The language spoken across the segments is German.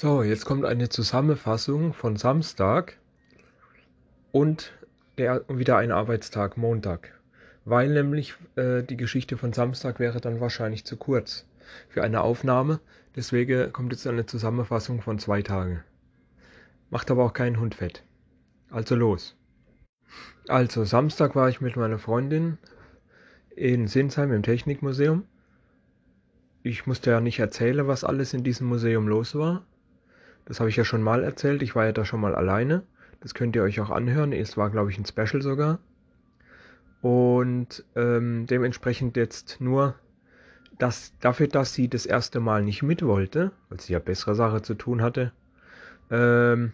So, jetzt kommt eine Zusammenfassung von Samstag und der, wieder ein Arbeitstag, Montag. Weil nämlich äh, die Geschichte von Samstag wäre dann wahrscheinlich zu kurz für eine Aufnahme. Deswegen kommt jetzt eine Zusammenfassung von zwei Tagen. Macht aber auch keinen Hund fett. Also los. Also, Samstag war ich mit meiner Freundin in Sinsheim im Technikmuseum. Ich musste ja nicht erzählen, was alles in diesem Museum los war. Das habe ich ja schon mal erzählt. Ich war ja da schon mal alleine. Das könnt ihr euch auch anhören. Es war, glaube ich, ein Special sogar. Und ähm, dementsprechend jetzt nur dass, dafür, dass sie das erste Mal nicht mit wollte, weil sie ja bessere Sache zu tun hatte, ähm,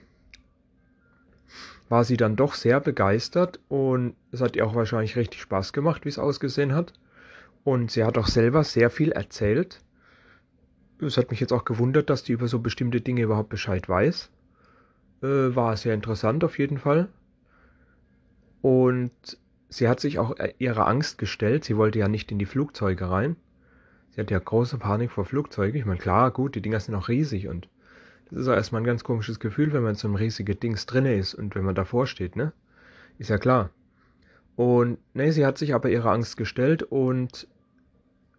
war sie dann doch sehr begeistert und es hat ihr auch wahrscheinlich richtig Spaß gemacht, wie es ausgesehen hat. Und sie hat auch selber sehr viel erzählt. Es hat mich jetzt auch gewundert, dass die über so bestimmte Dinge überhaupt Bescheid weiß. Äh, war sehr interessant auf jeden Fall. Und sie hat sich auch ihrer Angst gestellt. Sie wollte ja nicht in die Flugzeuge rein. Sie hat ja große Panik vor Flugzeugen. Ich meine, klar, gut, die Dinger sind auch riesig und das ist ja erstmal ein ganz komisches Gefühl, wenn man so ein riesiges Dings drinne ist und wenn man davor steht, ne? Ist ja klar. Und ne, sie hat sich aber ihrer Angst gestellt und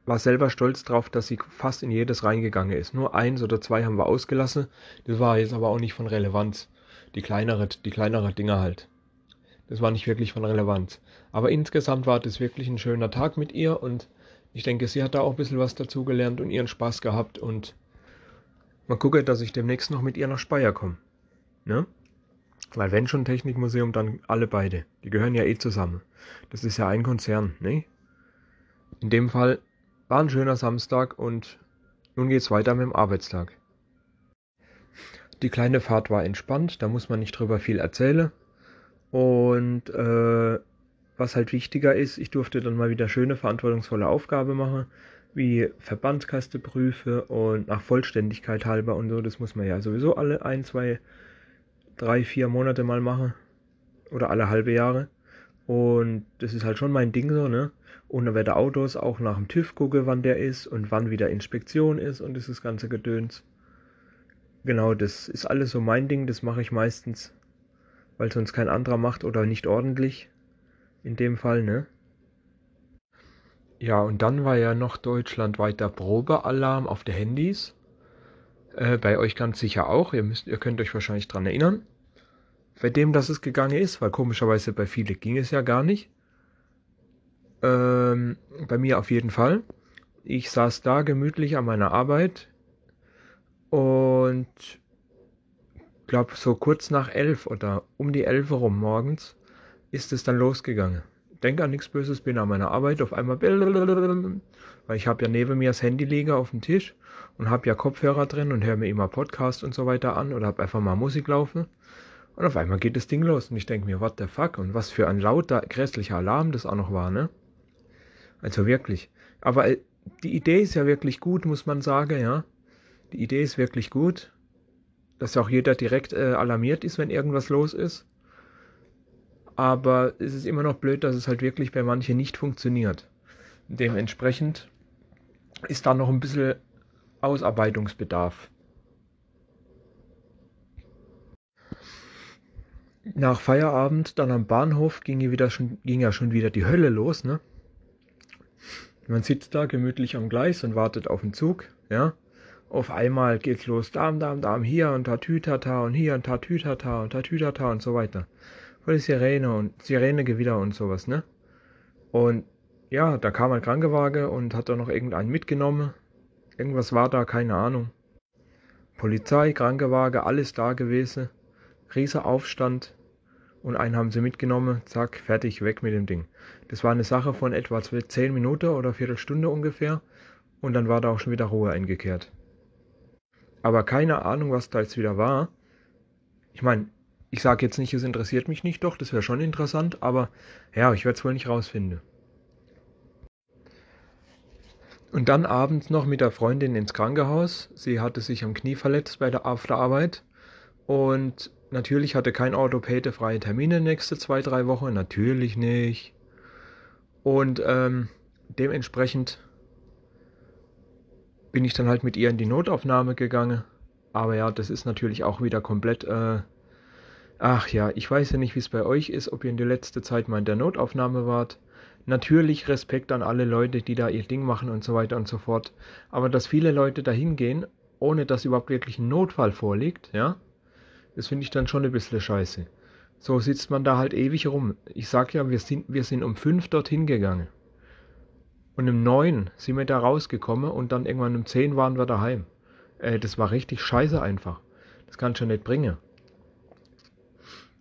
war selber stolz drauf, dass sie fast in jedes reingegangen ist. Nur eins oder zwei haben wir ausgelassen. Das war jetzt aber auch nicht von Relevanz. Die kleinere, die kleinere Dinger halt. Das war nicht wirklich von Relevanz. Aber insgesamt war das wirklich ein schöner Tag mit ihr und ich denke, sie hat da auch ein bisschen was dazugelernt und ihren Spaß gehabt und mal gucken, dass ich demnächst noch mit ihr nach Speyer komme. Ne? Weil wenn schon Technikmuseum, dann alle beide. Die gehören ja eh zusammen. Das ist ja ein Konzern, ne? In dem Fall war ein schöner Samstag und nun geht's weiter mit dem Arbeitstag. Die kleine Fahrt war entspannt, da muss man nicht drüber viel erzählen. Und äh, was halt wichtiger ist, ich durfte dann mal wieder schöne verantwortungsvolle Aufgabe machen, wie Verbandskaste prüfe und nach Vollständigkeit halber und so. Das muss man ja sowieso alle ein, zwei, drei, vier Monate mal machen. Oder alle halbe Jahre. Und das ist halt schon mein Ding so, ne? Und dann werde Autos auch nach dem TÜV gucke, wann der ist und wann wieder Inspektion ist und das ganze Gedöns. Genau, das ist alles so mein Ding, das mache ich meistens, weil sonst kein anderer macht oder nicht ordentlich in dem Fall, ne? Ja, und dann war ja noch deutschlandweiter Probealarm auf den Handys. Äh, bei euch ganz sicher auch. Ihr, müsst, ihr könnt euch wahrscheinlich dran erinnern. Bei dem, dass es gegangen ist, weil komischerweise bei vielen ging es ja gar nicht. Ähm, bei mir auf jeden Fall. Ich saß da gemütlich an meiner Arbeit und glaube so kurz nach elf oder um die elf rum morgens ist es dann losgegangen. Denke an nichts Böses, bin an meiner Arbeit, auf einmal, weil ich habe ja neben mir das Handy liegen auf dem Tisch und habe ja Kopfhörer drin und höre mir immer Podcast und so weiter an oder habe einfach mal Musik laufen. Und auf einmal geht das Ding los und ich denke mir, what the fuck? Und was für ein lauter, grässlicher Alarm das auch noch war, ne? Also wirklich. Aber äh, die Idee ist ja wirklich gut, muss man sagen, ja. Die Idee ist wirklich gut, dass auch jeder direkt äh, alarmiert ist, wenn irgendwas los ist aber es ist immer noch blöd, dass es halt wirklich bei manchen nicht funktioniert. Dementsprechend ist da noch ein bisschen Ausarbeitungsbedarf. Nach Feierabend, dann am Bahnhof, ging, wieder schon, ging ja schon wieder die Hölle los, ne? Man sitzt da gemütlich am Gleis und wartet auf den Zug, ja? Auf einmal geht's los, Dam, Dam, Dam, hier und Tatütata und hier und Tatütata und Tatütata und so weiter voll Sirene und Sirenegewitter und sowas, ne? Und ja, da kam ein Krankenwagen und hat da noch irgendeinen mitgenommen. Irgendwas war da, keine Ahnung. Polizei, Krankenwagen, alles da gewesen. Rieser Aufstand. Und einen haben sie mitgenommen, zack, fertig, weg mit dem Ding. Das war eine Sache von etwa 10 Minuten oder Viertelstunde ungefähr. Und dann war da auch schon wieder Ruhe eingekehrt. Aber keine Ahnung, was da jetzt wieder war. Ich meine, ich sage jetzt nicht, es interessiert mich nicht, doch, das wäre schon interessant, aber ja, ich werde es wohl nicht rausfinden. Und dann abends noch mit der Freundin ins Krankenhaus. Sie hatte sich am Knie verletzt bei der Afterarbeit. Und natürlich hatte kein Orthopäde freie Termine nächste zwei, drei Wochen. Natürlich nicht. Und ähm, dementsprechend bin ich dann halt mit ihr in die Notaufnahme gegangen Aber ja, das ist natürlich auch wieder komplett. Äh, ach ja, ich weiß ja nicht, wie es bei euch ist, ob ihr in der letzten Zeit mal in der Notaufnahme wart. Natürlich Respekt an alle Leute, die da ihr Ding machen und so weiter und so fort. Aber dass viele Leute da hingehen, ohne dass überhaupt wirklich ein Notfall vorliegt, ja, das finde ich dann schon ein bisschen scheiße. So sitzt man da halt ewig rum. Ich sag ja, wir sind, wir sind um fünf dorthin gegangen. Und um neun sind wir da rausgekommen und dann irgendwann um zehn waren wir daheim. Äh, das war richtig scheiße einfach. Das kann schon nicht bringen.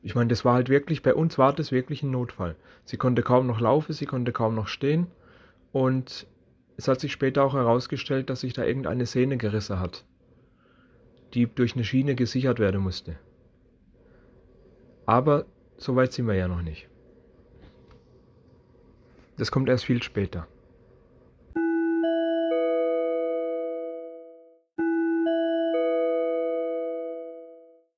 Ich meine, das war halt wirklich, bei uns war das wirklich ein Notfall. Sie konnte kaum noch laufen, sie konnte kaum noch stehen. Und es hat sich später auch herausgestellt, dass sich da irgendeine Sehne gerissen hat, die durch eine Schiene gesichert werden musste. Aber so weit sind wir ja noch nicht. Das kommt erst viel später.